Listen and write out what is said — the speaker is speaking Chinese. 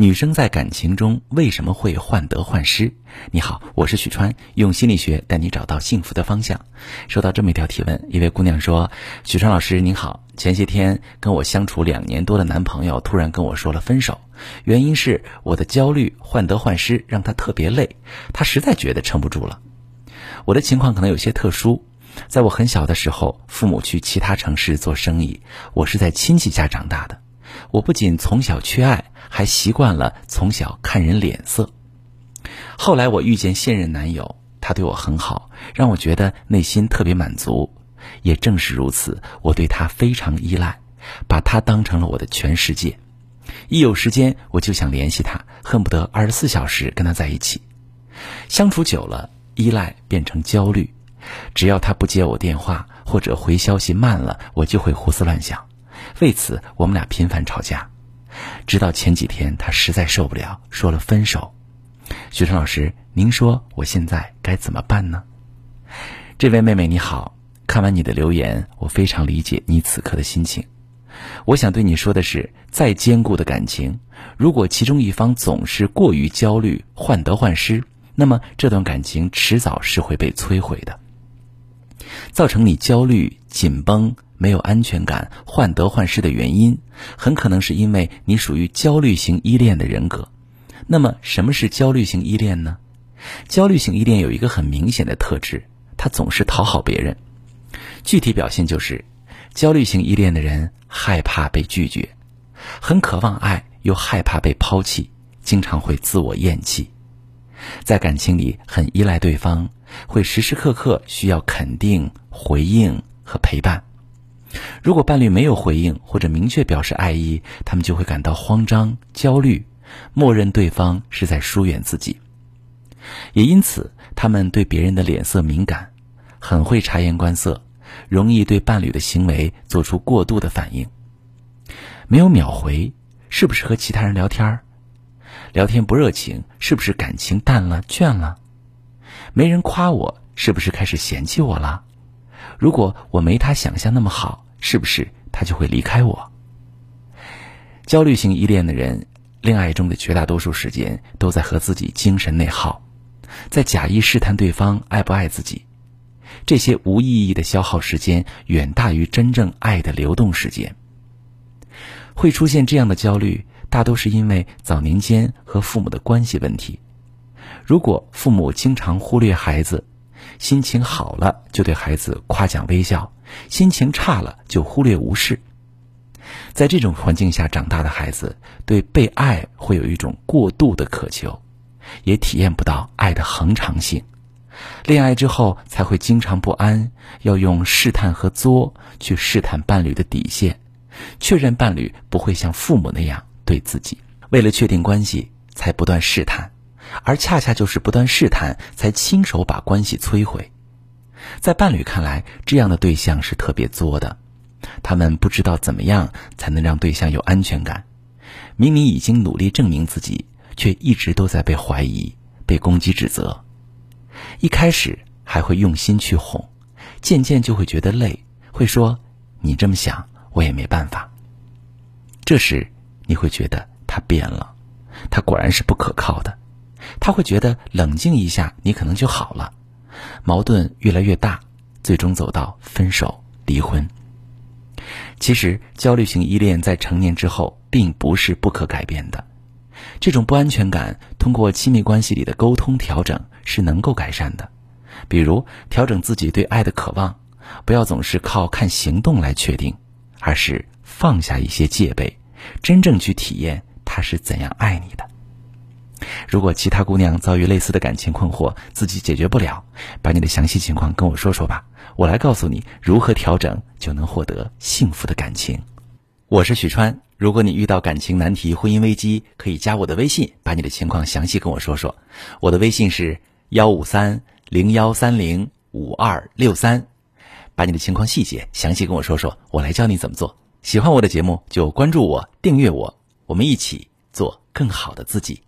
女生在感情中为什么会患得患失？你好，我是许川，用心理学带你找到幸福的方向。收到这么一条提问，一位姑娘说：“许川老师您好，前些天跟我相处两年多的男朋友突然跟我说了分手，原因是我的焦虑、患得患失让他特别累，他实在觉得撑不住了。我的情况可能有些特殊，在我很小的时候，父母去其他城市做生意，我是在亲戚家长大的。”我不仅从小缺爱，还习惯了从小看人脸色。后来我遇见现任男友，他对我很好，让我觉得内心特别满足。也正是如此，我对他非常依赖，把他当成了我的全世界。一有时间，我就想联系他，恨不得二十四小时跟他在一起。相处久了，依赖变成焦虑。只要他不接我电话，或者回消息慢了，我就会胡思乱想。为此，我们俩频繁吵架，直到前几天，他实在受不了，说了分手。许晨老师，您说我现在该怎么办呢？这位妹妹你好，看完你的留言，我非常理解你此刻的心情。我想对你说的是，再坚固的感情，如果其中一方总是过于焦虑、患得患失，那么这段感情迟早是会被摧毁的，造成你焦虑、紧绷。没有安全感、患得患失的原因，很可能是因为你属于焦虑型依恋的人格。那么，什么是焦虑型依恋呢？焦虑型依恋有一个很明显的特质，他总是讨好别人。具体表现就是，焦虑型依恋的人害怕被拒绝，很渴望爱，又害怕被抛弃，经常会自我厌弃，在感情里很依赖对方，会时时刻刻需要肯定、回应和陪伴。如果伴侣没有回应或者明确表示爱意，他们就会感到慌张、焦虑，默认对方是在疏远自己。也因此，他们对别人的脸色敏感，很会察言观色，容易对伴侣的行为做出过度的反应。没有秒回，是不是和其他人聊天儿聊天不热情，是不是感情淡了、倦了？没人夸我，是不是开始嫌弃我了？如果我没他想象那么好，是不是他就会离开我？焦虑型依恋的人，恋爱中的绝大多数时间都在和自己精神内耗，在假意试探对方爱不爱自己。这些无意义的消耗时间，远大于真正爱的流动时间。会出现这样的焦虑，大都是因为早年间和父母的关系问题。如果父母经常忽略孩子，心情好了就对孩子夸奖微笑，心情差了就忽略无视。在这种环境下长大的孩子，对被爱会有一种过度的渴求，也体验不到爱的恒长性。恋爱之后才会经常不安，要用试探和作去试探伴侣的底线，确认伴侣不会像父母那样对自己。为了确定关系，才不断试探。而恰恰就是不断试探，才亲手把关系摧毁。在伴侣看来，这样的对象是特别作的，他们不知道怎么样才能让对象有安全感。明明已经努力证明自己，却一直都在被怀疑、被攻击、指责。一开始还会用心去哄，渐渐就会觉得累，会说：“你这么想，我也没办法。”这时你会觉得他变了，他果然是不可靠的。他会觉得冷静一下，你可能就好了，矛盾越来越大，最终走到分手、离婚。其实，焦虑型依恋在成年之后并不是不可改变的，这种不安全感通过亲密关系里的沟通调整是能够改善的。比如，调整自己对爱的渴望，不要总是靠看行动来确定，而是放下一些戒备，真正去体验他是怎样爱你的。如果其他姑娘遭遇类似的感情困惑，自己解决不了，把你的详细情况跟我说说吧，我来告诉你如何调整，就能获得幸福的感情。我是许川，如果你遇到感情难题、婚姻危机，可以加我的微信，把你的情况详细跟我说说。我的微信是幺五三零幺三零五二六三，把你的情况细节详细跟我说说，我来教你怎么做。喜欢我的节目就关注我、订阅我，我们一起做更好的自己。